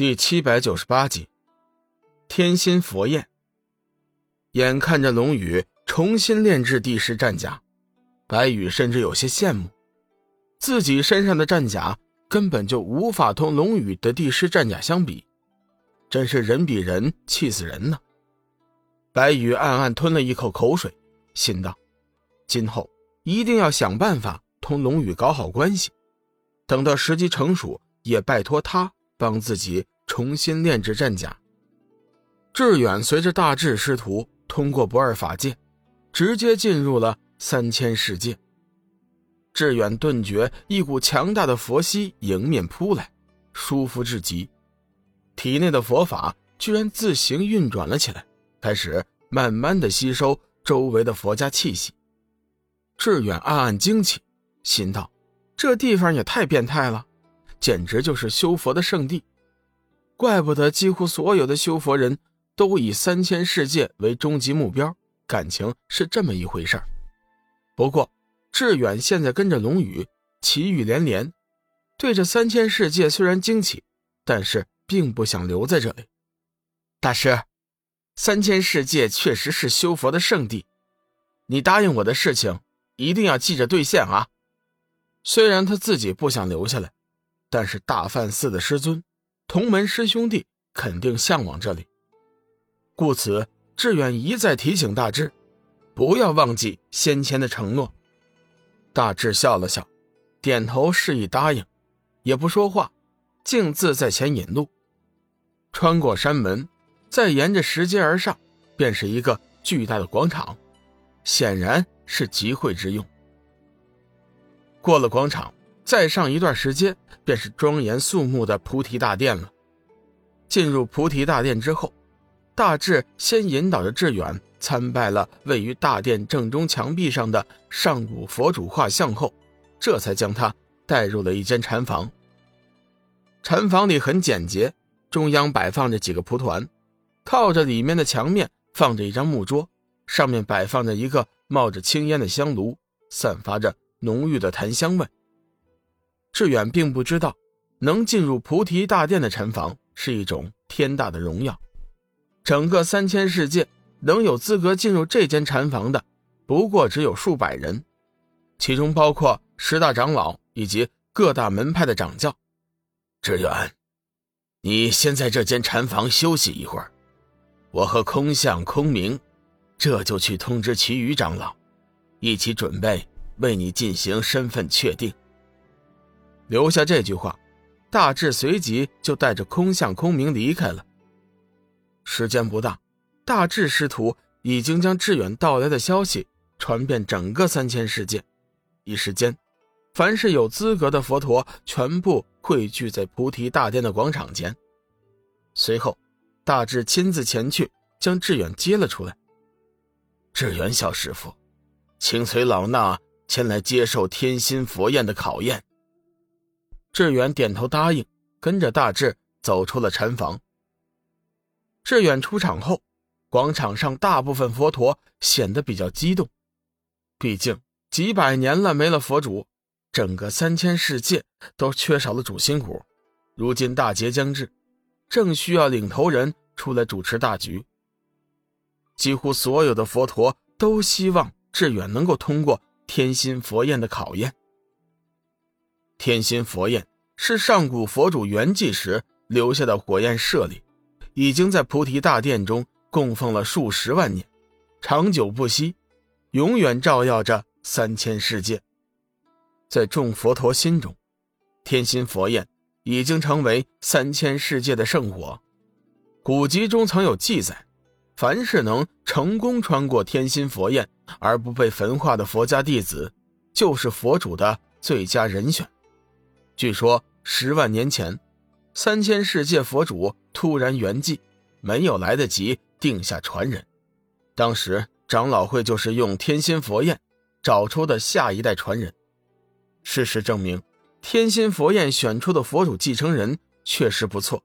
第七百九十八集，天心佛焰。眼看着龙宇重新炼制帝师战甲，白羽甚至有些羡慕，自己身上的战甲根本就无法同龙宇的帝师战甲相比，真是人比人气死人呢。白羽暗暗吞了一口口水，心道：今后一定要想办法同龙宇搞好关系，等到时机成熟，也拜托他。帮自己重新炼制战甲。志远随着大智师徒通过不二法界，直接进入了三千世界。志远顿觉一股强大的佛息迎面扑来，舒服至极，体内的佛法居然自行运转了起来，开始慢慢的吸收周围的佛家气息。志远暗暗惊奇，心道：这地方也太变态了。简直就是修佛的圣地，怪不得几乎所有的修佛人都以三千世界为终极目标，感情是这么一回事不过，志远现在跟着龙宇，奇遇连连，对这三千世界虽然惊奇，但是并不想留在这里。大师，三千世界确实是修佛的圣地，你答应我的事情一定要记着兑现啊！虽然他自己不想留下来。但是大梵寺的师尊、同门师兄弟肯定向往这里，故此志远一再提醒大智，不要忘记先前的承诺。大智笑了笑，点头示意答应，也不说话，径自在前引路。穿过山门，再沿着石阶而上，便是一个巨大的广场，显然是集会之用。过了广场。再上一段时间，便是庄严肃穆的菩提大殿了。进入菩提大殿之后，大智先引导着志远参拜了位于大殿正中墙壁上的上古佛主画像后，这才将他带入了一间禅房。禅房里很简洁，中央摆放着几个蒲团，靠着里面的墙面放着一张木桌，上面摆放着一个冒着青烟的香炉，散发着浓郁的檀香味。志远并不知道，能进入菩提大殿的禅房是一种天大的荣耀。整个三千世界能有资格进入这间禅房的，不过只有数百人，其中包括十大长老以及各大门派的掌教。志远，你先在这间禅房休息一会儿，我和空相、空明这就去通知其余长老，一起准备为你进行身份确定。留下这句话，大智随即就带着空相空明离开了。时间不大，大智师徒已经将志远到来的消息传遍整个三千世界。一时间，凡是有资格的佛陀全部汇聚在菩提大殿的广场前。随后，大智亲自前去将志远接了出来。志远小师傅，请随老衲前来接受天心佛焰的考验。志远点头答应，跟着大智走出了禅房。志远出场后，广场上大部分佛陀显得比较激动，毕竟几百年了没了佛主，整个三千世界都缺少了主心骨。如今大劫将至，正需要领头人出来主持大局。几乎所有的佛陀都希望志远能够通过天心佛焰的考验。天心佛焰是上古佛主圆寂时留下的火焰舍利，已经在菩提大殿中供奉了数十万年，长久不息，永远照耀着三千世界。在众佛陀心中，天心佛焰已经成为三千世界的圣火。古籍中曾有记载，凡是能成功穿过天心佛焰而不被焚化的佛家弟子，就是佛主的最佳人选。据说十万年前，三千世界佛主突然圆寂，没有来得及定下传人。当时长老会就是用天心佛焰找出的下一代传人。事实证明，天心佛焰选出的佛主继承人确实不错。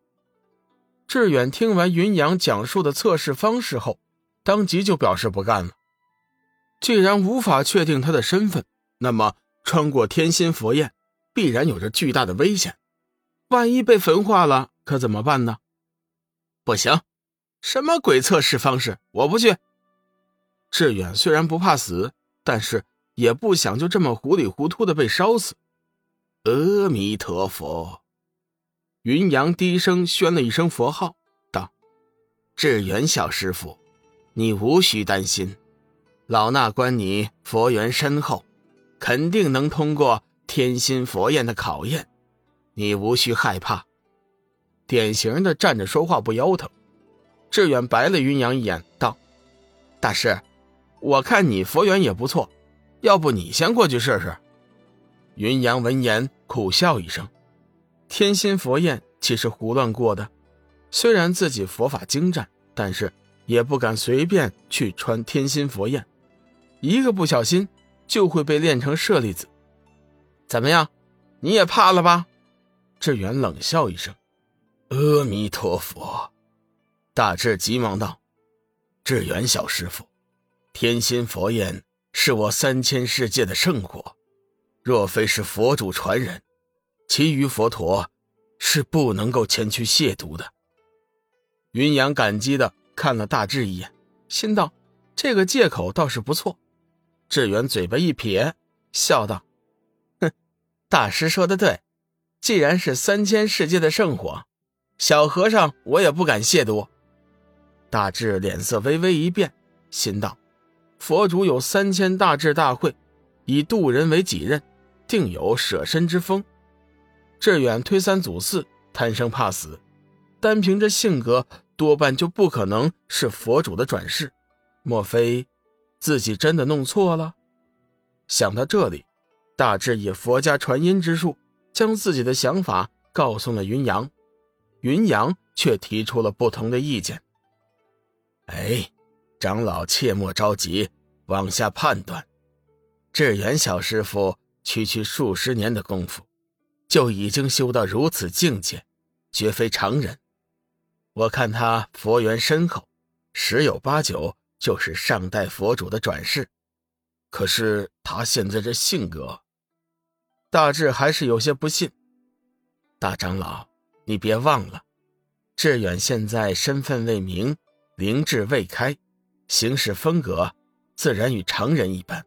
志远听完云阳讲述的测试方式后，当即就表示不干了。既然无法确定他的身份，那么穿过天心佛焰。必然有着巨大的危险，万一被焚化了，可怎么办呢？不行，什么鬼测试方式，我不去。志远虽然不怕死，但是也不想就这么糊里糊涂的被烧死。阿弥陀佛，云阳低声宣了一声佛号，道：“志远小师傅，你无需担心，老衲观你佛缘深厚，肯定能通过天心佛焰的考验，你无需害怕。”典型的站着说话不腰疼。志远白了云阳一眼，道：“大师。”我看你佛缘也不错，要不你先过去试试？云阳闻言苦笑一声：“天心佛宴岂是胡乱过的？虽然自己佛法精湛，但是也不敢随便去穿天心佛宴，一个不小心就会被炼成舍利子。怎么样，你也怕了吧？”志远冷笑一声：“阿弥陀佛！”大智急忙道：“志远小师傅。”天心佛焰是我三千世界的圣果，若非是佛主传人，其余佛陀是不能够前去亵渎的。云阳感激的看了大智一眼，心道：这个借口倒是不错。志远嘴巴一撇，笑道：“，大师说的对，既然是三千世界的圣火，小和尚我也不敢亵渎。”大智脸色微微一变，心道。佛主有三千大智大慧，以渡人为己任，定有舍身之风。志远推三阻四，贪生怕死，单凭这性格，多半就不可能是佛主的转世。莫非自己真的弄错了？想到这里，大致以佛家传音之术，将自己的想法告诉了云阳。云阳却提出了不同的意见。哎。长老切莫着急，往下判断。志远小师傅区区数十年的功夫，就已经修到如此境界，绝非常人。我看他佛缘深厚，十有八九就是上代佛主的转世。可是他现在这性格，大智还是有些不信。大长老，你别忘了，志远现在身份未明，灵智未开。行事风格自然与常人一般。